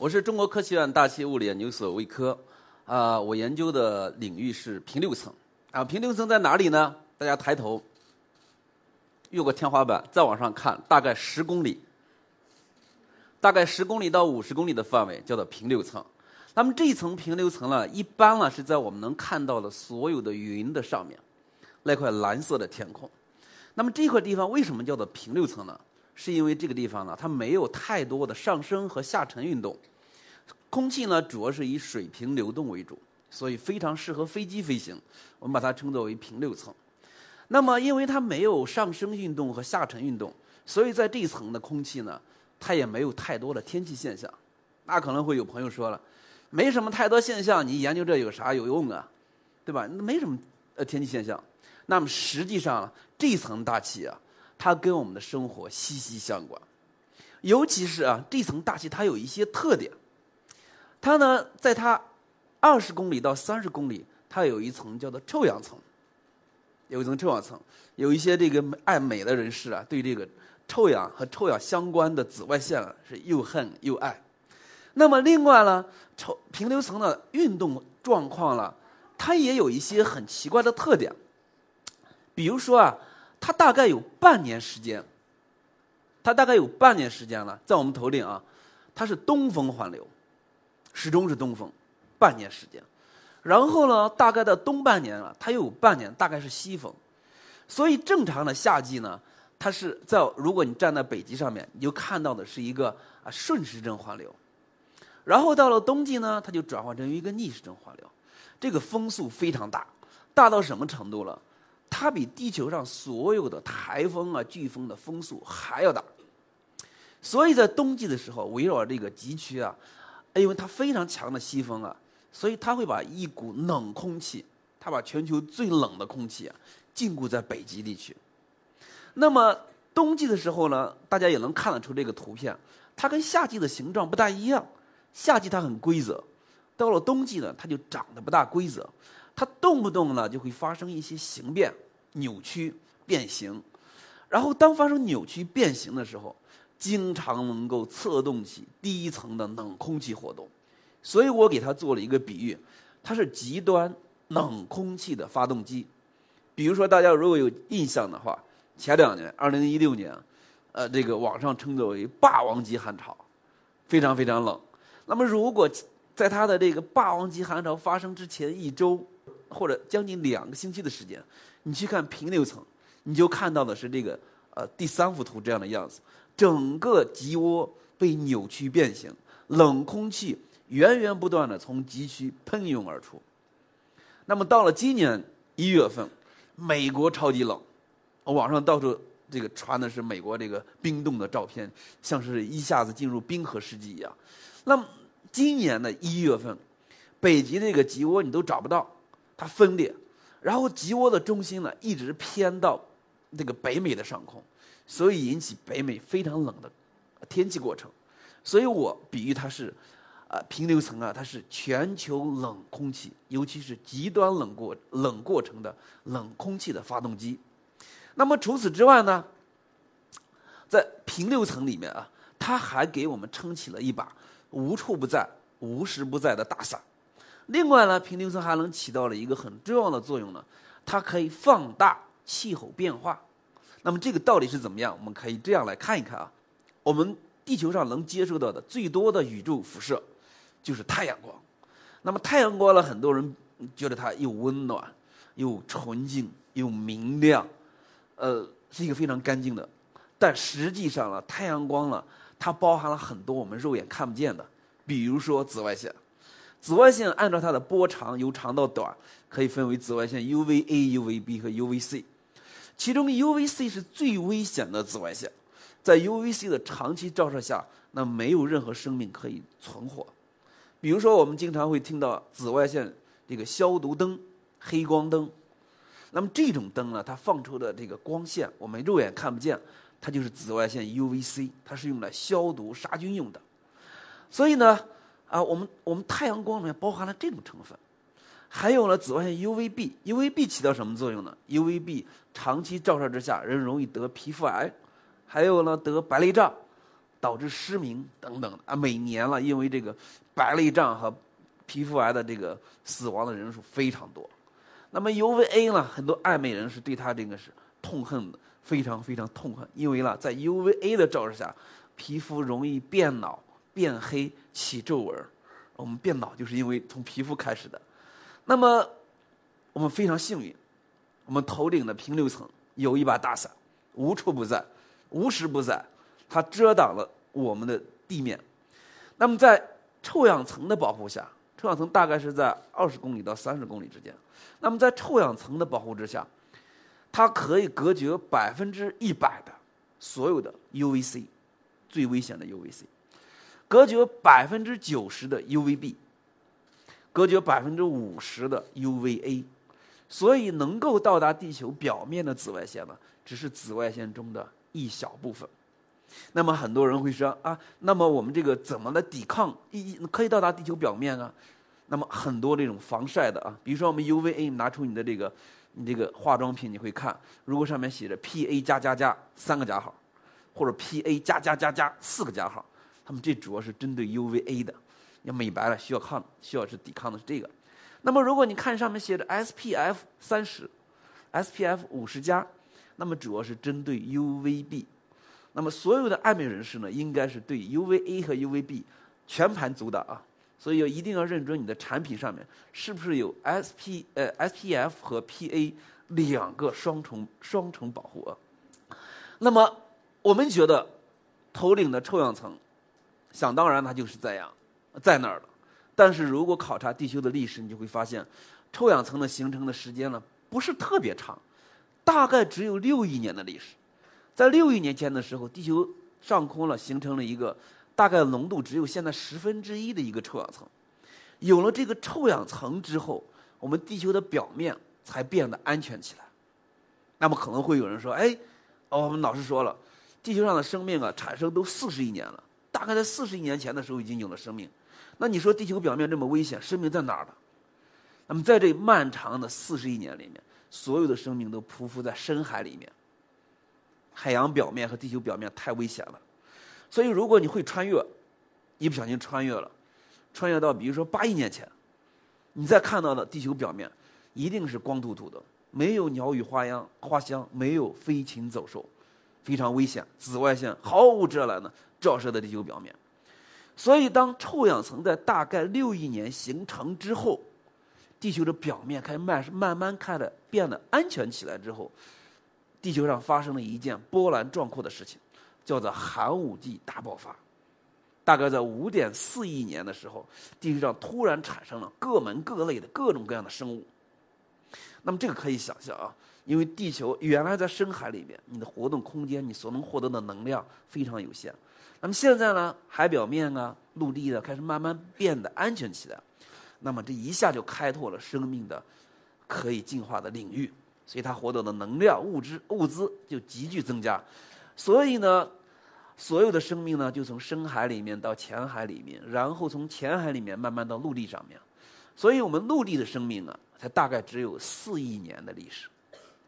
我是中国科学院大气物理研究所魏科，啊，我研究的领域是平流层，啊，平流层在哪里呢？大家抬头，越过天花板，再往上看，大概十公里，大概十公里到五十公里的范围叫做平流层。那么这一层平流层呢，一般呢是在我们能看到的所有的云的上面，那块蓝色的天空。那么这块地方为什么叫做平流层呢？是因为这个地方呢，它没有太多的上升和下沉运动，空气呢主要是以水平流动为主，所以非常适合飞机飞行。我们把它称作为平流层。那么，因为它没有上升运动和下沉运动，所以在这一层的空气呢，它也没有太多的天气现象。那可能会有朋友说了，没什么太多现象，你研究这有啥有用啊？对吧？那没什么呃天气现象。那么实际上这层大气啊。它跟我们的生活息息相关，尤其是啊，这层大气它有一些特点。它呢，在它二十公里到三十公里，它有一层叫做臭氧层，有一层臭氧层。有一些这个爱美的人士啊，对这个臭氧和臭氧相关的紫外线啊，是又恨又爱。那么另外呢，臭平流层的运动状况呢，它也有一些很奇怪的特点，比如说啊。它大概有半年时间，它大概有半年时间了，在我们头顶啊，它是东风环流，始终是东风，半年时间。然后呢，大概到东半年了，它又有半年，大概是西风。所以正常的夏季呢，它是在如果你站在北极上面，你就看到的是一个啊顺时针环流。然后到了冬季呢，它就转换成一个逆时针环流，这个风速非常大，大到什么程度了？它比地球上所有的台风啊、飓风的风速还要大，所以在冬季的时候，围绕这个极区啊，因为它非常强的西风啊，所以它会把一股冷空气，它把全球最冷的空气啊禁锢在北极地区。那么冬季的时候呢，大家也能看得出这个图片，它跟夏季的形状不大一样。夏季它很规则，到了冬季呢，它就长得不大规则。它动不动呢就会发生一些形变、扭曲、变形，然后当发生扭曲变形的时候，经常能够策动起第一层的冷空气活动，所以我给它做了一个比喻，它是极端冷空气的发动机。比如说，大家如果有印象的话，前两年，二零一六年，呃，这个网上称作为“霸王级寒潮”，非常非常冷。那么，如果在它的这个霸王级寒潮发生之前一周，或者将近两个星期的时间，你去看平流层，你就看到的是这个呃第三幅图这样的样子，整个极涡被扭曲变形，冷空气源源不断的从极区喷涌而出。那么到了今年一月份，美国超级冷，网上到处这个传的是美国这个冰冻的照片，像是一下子进入冰河世纪一样。那么今年的一月份，北极这个极涡你都找不到。它分裂，然后极涡的中心呢一直偏到这个北美的上空，所以引起北美非常冷的天气过程。所以我比喻它是，啊平流层啊，它是全球冷空气，尤其是极端冷过冷过程的冷空气的发动机。那么除此之外呢，在平流层里面啊，它还给我们撑起了一把无处不在、无时不在的大伞。另外呢，平流层还能起到了一个很重要的作用呢，它可以放大气候变化。那么这个到底是怎么样？我们可以这样来看一看啊。我们地球上能接受到的最多的宇宙辐射，就是太阳光。那么太阳光呢，很多人觉得它又温暖，又纯净，又明亮，呃，是一个非常干净的。但实际上呢，太阳光呢，它包含了很多我们肉眼看不见的，比如说紫外线。紫外线按照它的波长由长到短，可以分为紫外线 UVA、UVB 和 UVC。其中 UVC 是最危险的紫外线，在 UVC 的长期照射下，那没有任何生命可以存活。比如说，我们经常会听到紫外线这个消毒灯、黑光灯。那么这种灯呢，它放出的这个光线，我们肉眼看不见，它就是紫外线 UVC，它是用来消毒杀菌用的。所以呢，啊，我们我们太阳光里面包含了这种成分。还有呢，紫外线 UVB，UVB 起到什么作用呢？UVB 长期照射之下，人容易得皮肤癌，还有呢，得白内障，导致失明等等啊。每年了，因为这个白内障和皮肤癌的这个死亡的人数非常多。那么 UVA 呢，很多爱美人士对它这个是痛恨的，非常非常痛恨，因为呢，在 UVA 的照射下，皮肤容易变老、变黑、起皱纹。我们变老就是因为从皮肤开始的。那么，我们非常幸运，我们头顶的平流层有一把大伞，无处不在，无时不在，它遮挡了我们的地面。那么在臭氧层的保护下，臭氧层大概是在二十公里到三十公里之间。那么在臭氧层的保护之下，它可以隔绝百分之一百的所有的 UVC，最危险的 UVC，隔绝百分之九十的 UVB。隔绝百分之五十的 UVA，所以能够到达地球表面的紫外线呢，只是紫外线中的一小部分。那么很多人会说啊，那么我们这个怎么来抵抗？一可以到达地球表面啊？那么很多这种防晒的啊，比如说我们 UVA 拿出你的这个你这个化妆品，你会看，如果上面写着 PA 加加加三个加号，或者 PA 加加加加四个加号，他们这主要是针对 UVA 的。要美白了，需要抗，需要是抵抗的是这个。那么，如果你看上面写着 SPF 三十，SPF 五十加，那么主要是针对 UVB。那么，所有的爱美人士呢，应该是对 UVA 和 UVB 全盘阻挡啊。所以要一定要认准你的产品上面是不是有 SP 呃 SPF 和 PA 两个双重双重保护啊。那么，我们觉得头顶的臭氧层，想当然它就是这样。在那儿了，但是如果考察地球的历史，你就会发现，臭氧层的形成的时间呢不是特别长，大概只有六亿年的历史。在六亿年前的时候，地球上空了形成了一个大概浓度只有现在十分之一的一个臭氧层。有了这个臭氧层之后，我们地球的表面才变得安全起来。那么可能会有人说：“哎，哦，我们老师说了，地球上的生命啊产生都四十亿年了，大概在四十亿年前的时候已经有了生命。”那你说地球表面这么危险，生命在哪儿呢？那么在这漫长的四十亿年里面，所有的生命都匍匐在深海里面。海洋表面和地球表面太危险了，所以如果你会穿越，一不小心穿越了，穿越到比如说八亿年前，你再看到的地球表面，一定是光秃秃的，没有鸟语花香，花香没有飞禽走兽，非常危险，紫外线毫无遮拦的照射在地球表面。所以，当臭氧层在大概六亿年形成之后，地球的表面开始慢慢慢开始变得安全起来之后，地球上发生了一件波澜壮阔的事情，叫做寒武纪大爆发。大概在五点四亿年的时候，地球上突然产生了各门各类的各种各样的生物。那么，这个可以想象啊，因为地球原来在深海里面，你的活动空间，你所能获得的能量非常有限。那么现在呢，海表面啊，陆地的开始慢慢变得安全起来，那么这一下就开拓了生命的可以进化的领域，所以它获得的能量、物质、物资就急剧增加，所以呢，所有的生命呢就从深海里面到浅海里面，然后从浅海里面慢慢到陆地上面，所以我们陆地的生命啊，才大概只有四亿年的历史，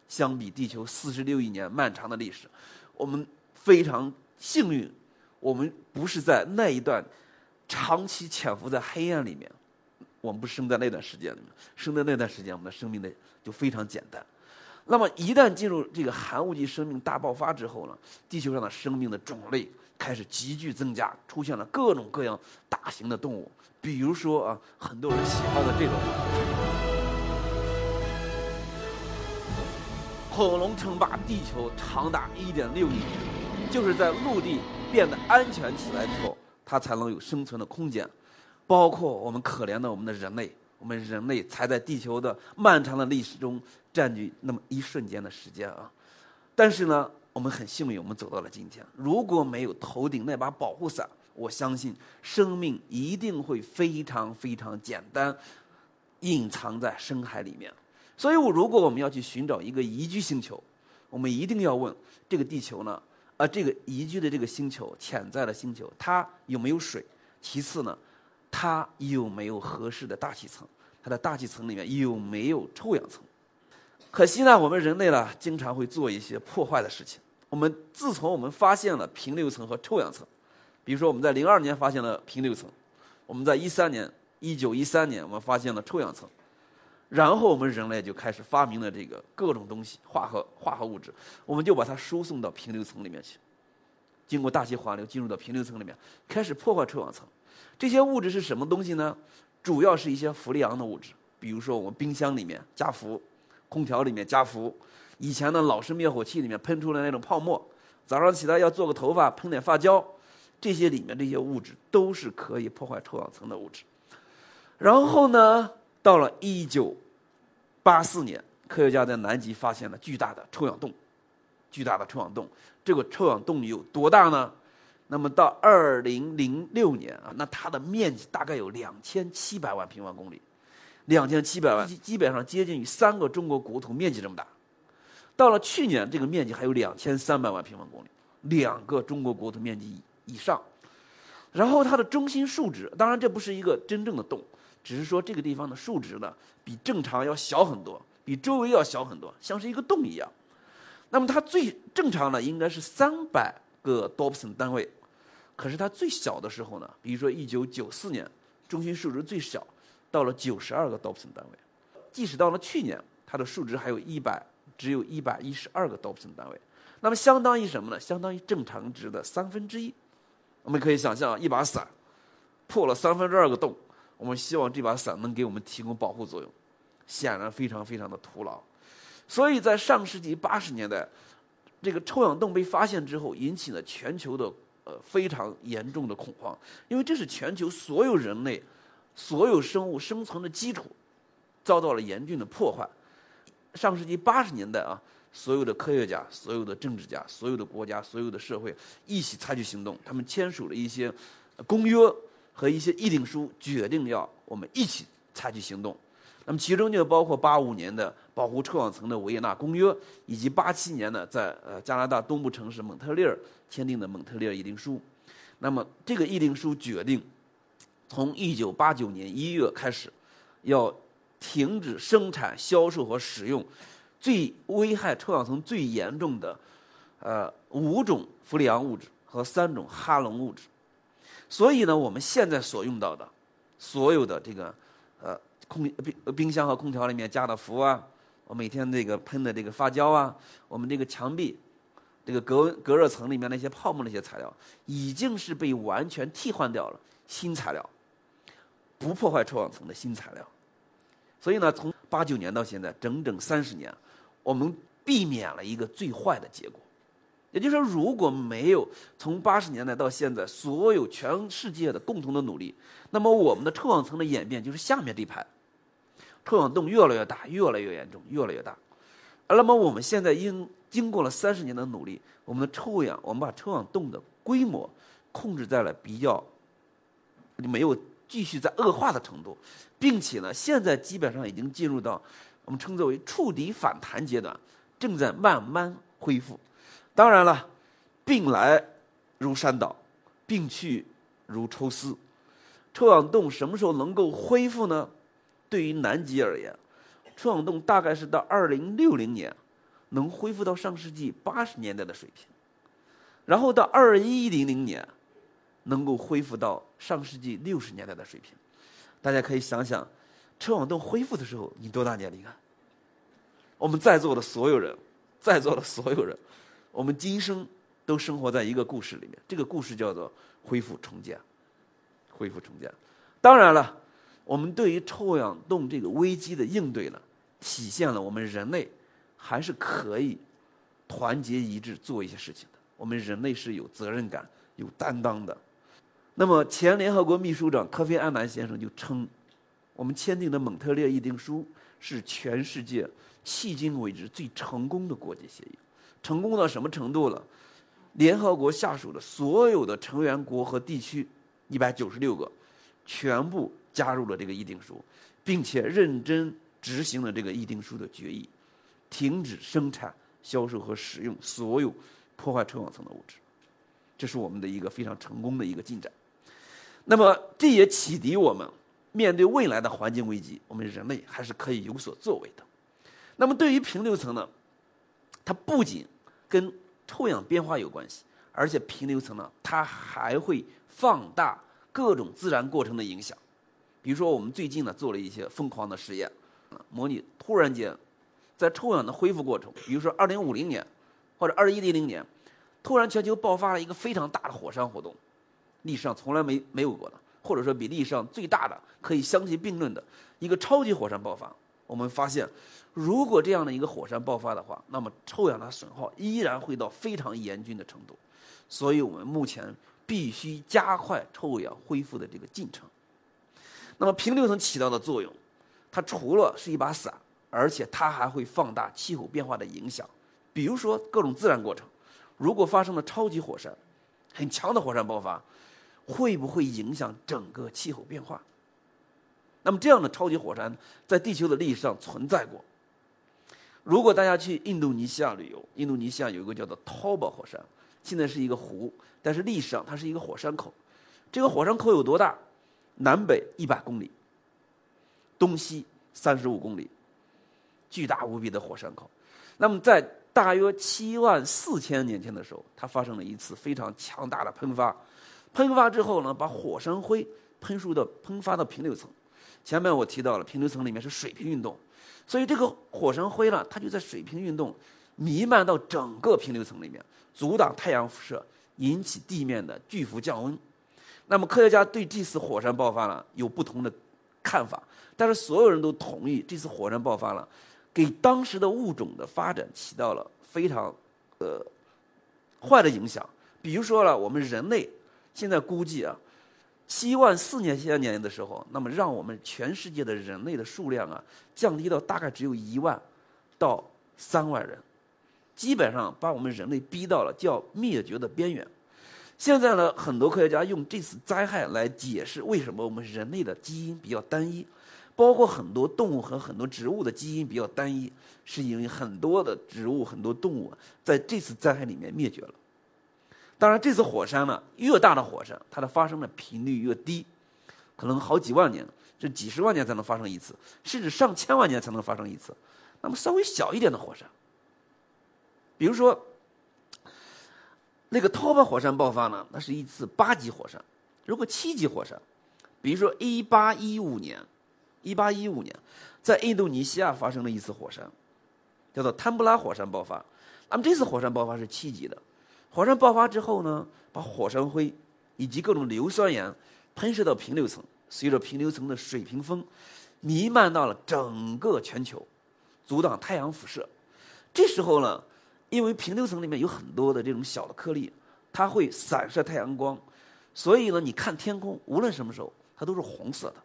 相比地球四十六亿年漫长的历史，我们非常幸运。我们不是在那一段长期潜伏在黑暗里面，我们不生在那段时间里面，生在那段时间，我们的生命的就非常简单。那么一旦进入这个寒武纪生命大爆发之后呢，地球上的生命的种类开始急剧增加，出现了各种各样大型的动物，比如说啊，很多人喜欢的这种恐龙称霸地球长达一点六亿年，就是在陆地。变得安全起来之后，它才能有生存的空间。包括我们可怜的我们的人类，我们人类才在地球的漫长的历史中占据那么一瞬间的时间啊！但是呢，我们很幸运，我们走到了今天。如果没有头顶那把保护伞，我相信生命一定会非常非常简单，隐藏在深海里面。所以，我如果我们要去寻找一个宜居星球，我们一定要问这个地球呢？啊，这个宜居的这个星球，潜在的星球，它有没有水？其次呢，它有没有合适的大气层？它的大气层里面有没有臭氧层？可惜呢，我们人类呢，经常会做一些破坏的事情。我们自从我们发现了平流层和臭氧层，比如说我们在零二年发现了平流层，我们在一三年，一九一三年我们发现了臭氧层。然后我们人类就开始发明了这个各种东西，化合化合物质，我们就把它输送到平流层里面去，经过大气环流进入到平流层里面，开始破坏臭氧层。这些物质是什么东西呢？主要是一些氟利昂的物质，比如说我们冰箱里面加氟，空调里面加氟，以前的老式灭火器里面喷出来那种泡沫，早上起来要做个头发喷点发胶，这些里面这些物质都是可以破坏臭氧层的物质。然后呢？到了一九八四年，科学家在南极发现了巨大的臭氧洞，巨大的臭氧洞。这个臭氧洞有多大呢？那么到二零零六年啊，那它的面积大概有两千七百万平方公里，两千七百万，基本上接近于三个中国国土面积这么大。到了去年，这个面积还有两千三百万平方公里，两个中国国土面积以上。然后它的中心数值，当然这不是一个真正的洞。只是说这个地方的数值呢，比正常要小很多，比周围要小很多，像是一个洞一样。那么它最正常呢，应该是三百个 d o p s o n 单位，可是它最小的时候呢，比如说一九九四年，中心数值最小，到了九十二个 d o p s o n 单位。即使到了去年，它的数值还有一百，只有一百一十二个 d o p s o n 单位。那么相当于什么呢？相当于正常值的三分之一。我们可以想象，一把伞破了三分之二个洞。我们希望这把伞能给我们提供保护作用，显然非常非常的徒劳。所以在上世纪八十年代，这个臭氧洞被发现之后，引起了全球的呃非常严重的恐慌，因为这是全球所有人类、所有生物生存的基础，遭到了严峻的破坏。上世纪八十年代啊，所有的科学家、所有的政治家、所有的国家、所有的社会一起采取行动，他们签署了一些公约。和一些议定书决定要我们一起采取行动，那么其中就包括八五年的保护臭氧层的维也纳公约，以及八七年的在呃加拿大东部城市蒙特利尔签订的蒙特利尔议定书。那么这个议定书决定，从一九八九年一月开始，要停止生产、销售和使用最危害臭氧层最严重的呃五种氟利昂物质和三种哈隆物质。所以呢，我们现在所用到的，所有的这个，呃，空冰冰箱和空调里面加的氟啊，我每天这个喷的这个发胶啊，我们这个墙壁，这个隔隔热层里面那些泡沫那些材料，已经是被完全替换掉了新材料，不破坏臭氧层的新材料。所以呢，从八九年到现在，整整三十年，我们避免了一个最坏的结果。也就是说，如果没有从八十年代到现在所有全世界的共同的努力，那么我们的臭氧层的演变就是下面这排，臭氧洞越来越大，越来越严重，越来越大。而那么我们现在应经过了三十年的努力，我们的臭氧，我们把臭氧洞的规模控制在了比较没有继续在恶化的程度，并且呢，现在基本上已经进入到我们称之为触底反弹阶段，正在慢慢恢复。当然了，病来如山倒，病去如抽丝。臭氧洞什么时候能够恢复呢？对于南极而言，臭氧洞大概是到二零六零年能恢复到上世纪八十年代的水平，然后到二一零零年能够恢复到上世纪六十年代的水平。大家可以想想，臭氧洞恢复的时候你多大年龄啊？我们在座的所有人，在座的所有人。我们今生都生活在一个故事里面，这个故事叫做恢复重建。恢复重建，当然了，我们对于臭氧洞这个危机的应对呢，体现了我们人类还是可以团结一致做一些事情的。我们人类是有责任感、有担当的。那么，前联合国秘书长科菲·安南先生就称，我们签订的蒙特利尔议定书是全世界迄今为止最成功的国际协议。成功到什么程度了？联合国下属的所有的成员国和地区，一百九十六个，全部加入了这个议定书，并且认真执行了这个议定书的决议，停止生产、销售和使用所有破坏臭氧层的物质。这是我们的一个非常成功的一个进展。那么，这也启迪我们，面对未来的环境危机，我们人类还是可以有所作为的。那么，对于平流层呢，它不仅跟臭氧变化有关系，而且平流层呢，它还会放大各种自然过程的影响。比如说，我们最近呢做了一些疯狂的实验，模拟突然间在臭氧的恢复过程，比如说二零五零年或者二一零零年。突然，全球爆发了一个非常大的火山活动，历史上从来没没有过的，或者说比历史上最大的可以相提并论的一个超级火山爆发。我们发现，如果这样的一个火山爆发的话，那么臭氧的损耗依然会到非常严峻的程度。所以我们目前必须加快臭氧恢复的这个进程。那么平流层起到的作用，它除了是一把伞，而且它还会放大气候变化的影响，比如说各种自然过程。如果发生了超级火山，很强的火山爆发，会不会影响整个气候变化？那么这样的超级火山在地球的历史上存在过。如果大家去印度尼西亚旅游，印度尼西亚有一个叫做 Toba 火山，现在是一个湖，但是历史上它是一个火山口。这个火山口有多大？南北一百公里，东西三十五公里，巨大无比的火山口。那么在大约七万四千年前的时候，它发生了一次非常强大的喷发。喷发之后呢，把火山灰喷出到喷发到平流层。前面我提到了平流层里面是水平运动，所以这个火山灰呢，它就在水平运动，弥漫到整个平流层里面，阻挡太阳辐射，引起地面的巨幅降温。那么科学家对这次火山爆发呢有不同的看法，但是所有人都同意这次火山爆发了。给当时的物种的发展起到了非常，呃，坏的影响。比如说了，我们人类现在估计啊，七万四年千年的时候，那么让我们全世界的人类的数量啊，降低到大概只有一万到三万人，基本上把我们人类逼到了叫灭绝的边缘。现在呢，很多科学家用这次灾害来解释为什么我们人类的基因比较单一。包括很多动物和很多植物的基因比较单一，是因为很多的植物、很多动物在这次灾害里面灭绝了。当然，这次火山呢，越大的火山，它的发生的频率越低，可能好几万年，这几十万年才能发生一次，甚至上千万年才能发生一次。那么稍微小一点的火山，比如说那个涛巴火山爆发呢，那是一次八级火山。如果七级火山，比如说一八一五年。一八一五年，在印度尼西亚发生了一次火山，叫做坦布拉火山爆发。那么这次火山爆发是七级的。火山爆发之后呢，把火山灰以及各种硫酸盐喷射到平流层，随着平流层的水平风，弥漫到了整个全球，阻挡太阳辐射。这时候呢，因为平流层里面有很多的这种小的颗粒，它会散射太阳光，所以呢，你看天空，无论什么时候，它都是红色的。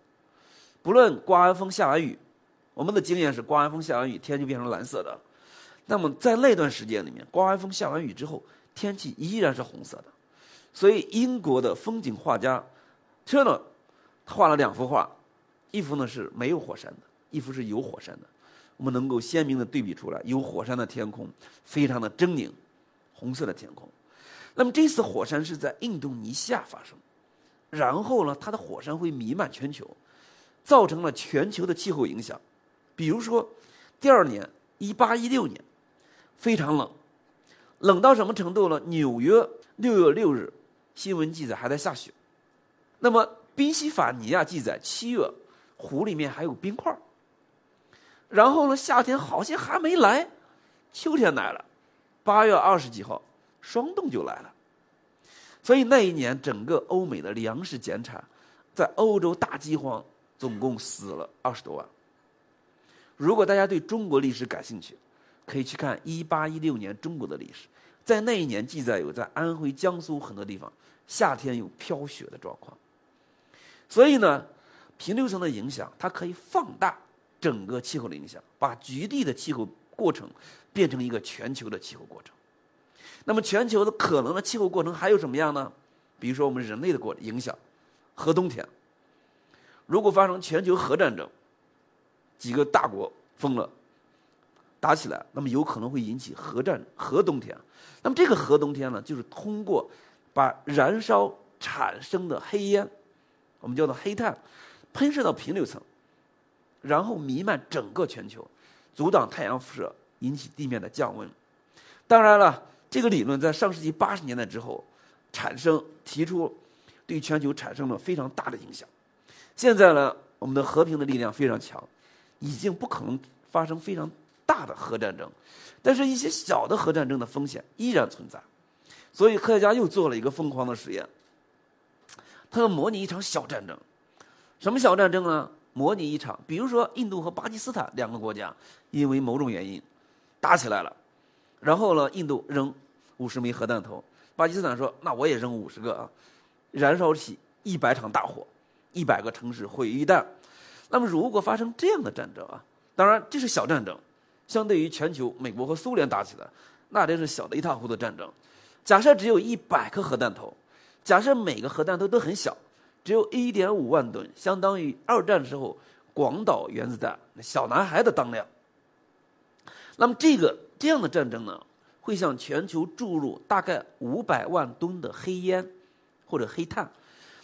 不论刮完风下完雨，我们的经验是刮完风下完雨，天就变成蓝色的。那么在那段时间里面，刮完风下完雨之后，天气依然是红色的。所以英国的风景画家车呢，画了两幅画，一幅呢是没有火山的，一幅是有火山的。我们能够鲜明的对比出来，有火山的天空非常的狰狞，红色的天空。那么这次火山是在印度尼西亚发生，然后呢，它的火山会弥漫全球。造成了全球的气候影响，比如说，第二年一八一六年，非常冷，冷到什么程度呢？纽约六月六日新闻记载还在下雪，那么宾夕法尼亚记载七月湖里面还有冰块然后呢夏天好像还没来，秋天来了，八月二十几号霜冻就来了，所以那一年整个欧美的粮食减产，在欧洲大饥荒。总共死了二十多万。如果大家对中国历史感兴趣，可以去看一八一六年中国的历史，在那一年记载有在安徽、江苏很多地方夏天有飘雪的状况。所以呢，平流层的影响，它可以放大整个气候的影响，把局地的气候过程变成一个全球的气候过程。那么全球的可能的气候过程还有什么样呢？比如说我们人类的过影响，核冬天。如果发生全球核战争，几个大国疯了，打起来，那么有可能会引起核战核冬天。那么这个核冬天呢，就是通过把燃烧产生的黑烟，我们叫做黑碳，喷射到平流层，然后弥漫整个全球，阻挡太阳辐射，引起地面的降温。当然了，这个理论在上世纪八十年代之后产生提出，对全球产生了非常大的影响。现在呢，我们的和平的力量非常强，已经不可能发生非常大的核战争，但是一些小的核战争的风险依然存在。所以科学家又做了一个疯狂的实验，他要模拟一场小战争。什么小战争呢？模拟一场，比如说印度和巴基斯坦两个国家因为某种原因打起来了，然后呢，印度扔五十枚核弹头，巴基斯坦说那我也扔五十个啊，燃烧起一百场大火。一百个城市毁于一旦，那么如果发生这样的战争啊，当然这是小战争，相对于全球美国和苏联打起来，那真是小的一塌糊涂战争。假设只有一百颗核弹头，假设每个核弹头都很小，只有一点五万吨，相当于二战时候广岛原子弹小男孩的当量。那么这个这样的战争呢，会向全球注入大概五百万吨的黑烟或者黑碳。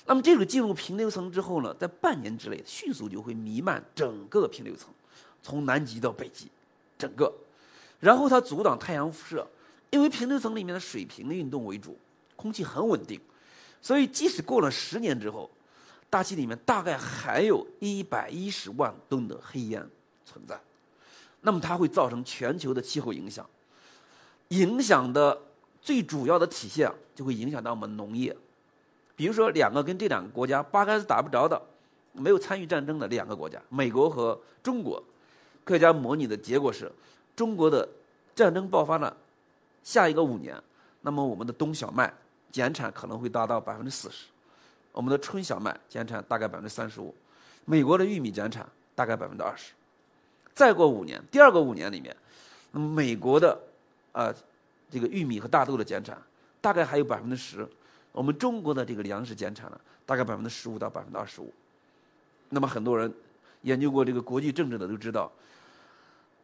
那么这个进入平流层之后呢，在半年之内迅速就会弥漫整个平流层，从南极到北极，整个，然后它阻挡太阳辐射，因为平流层里面的水平的运动为主，空气很稳定，所以即使过了十年之后，大气里面大概还有一百一十万吨的黑烟存在，那么它会造成全球的气候影响，影响的最主要的体现就会影响到我们农业。比如说，两个跟这两个国家八竿子打不着的、没有参与战争的两个国家，美国和中国，科学家模拟的结果是，中国的战争爆发了下一个五年，那么我们的冬小麦减产可能会达到百分之四十，我们的春小麦减产大概百分之三十五，美国的玉米减产大概百分之二十，再过五年，第二个五年里面，美国的啊这个玉米和大豆的减产大概还有百分之十。我们中国的这个粮食减产了，大概百分之十五到百分之二十五。那么很多人研究过这个国际政治的都知道，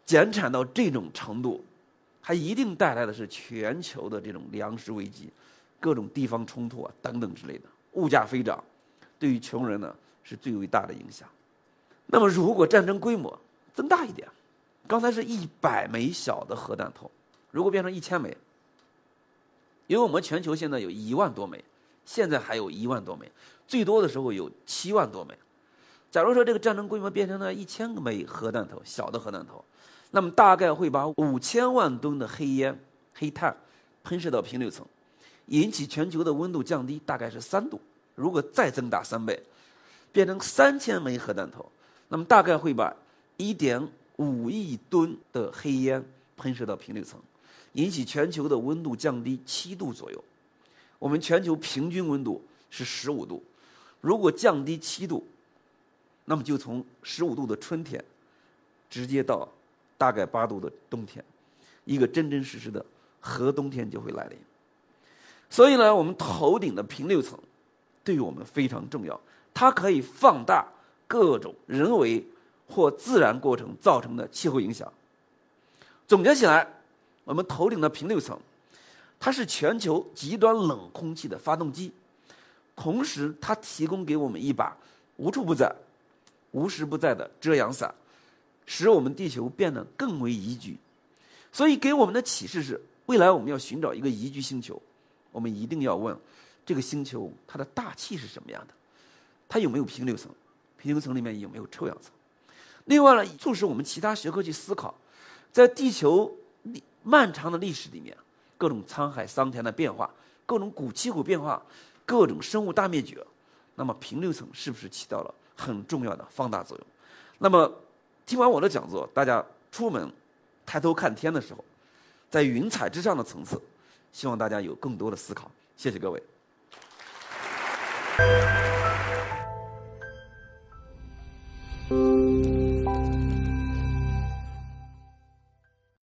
减产到这种程度，它一定带来的是全球的这种粮食危机、各种地方冲突啊等等之类的，物价飞涨，对于穷人呢是最为大的影响。那么如果战争规模增大一点，刚才是一百枚小的核弹头，如果变成一千枚。因为我们全球现在有一万多枚，现在还有一万多枚，最多的时候有七万多枚。假如说这个战争规模变成了一千枚核弹头，小的核弹头，那么大概会把五千万吨的黑烟、黑碳喷射到平流层，引起全球的温度降低大概是三度。如果再增大三倍，变成三千枚核弹头，那么大概会把一点五亿吨的黑烟喷射到平流层。引起全球的温度降低七度左右，我们全球平均温度是十五度，如果降低七度，那么就从十五度的春天，直接到大概八度的冬天，一个真真实实的核冬天就会来临。所以呢，我们头顶的平流层对于我们非常重要，它可以放大各种人为或自然过程造成的气候影响。总结起来。我们头顶的平流层，它是全球极端冷空气的发动机，同时它提供给我们一把无处不在、无时不在的遮阳伞，使我们地球变得更为宜居。所以给我们的启示是：未来我们要寻找一个宜居星球，我们一定要问这个星球它的大气是什么样的，它有没有平流层，平流层里面有没有臭氧层。另外呢，促使我们其他学科去思考，在地球。漫长的历史里面，各种沧海桑田的变化，各种古气候变化，各种生物大灭绝，那么平流层是不是起到了很重要的放大作用？那么听完我的讲座，大家出门抬头看天的时候，在云彩之上的层次，希望大家有更多的思考。谢谢各位。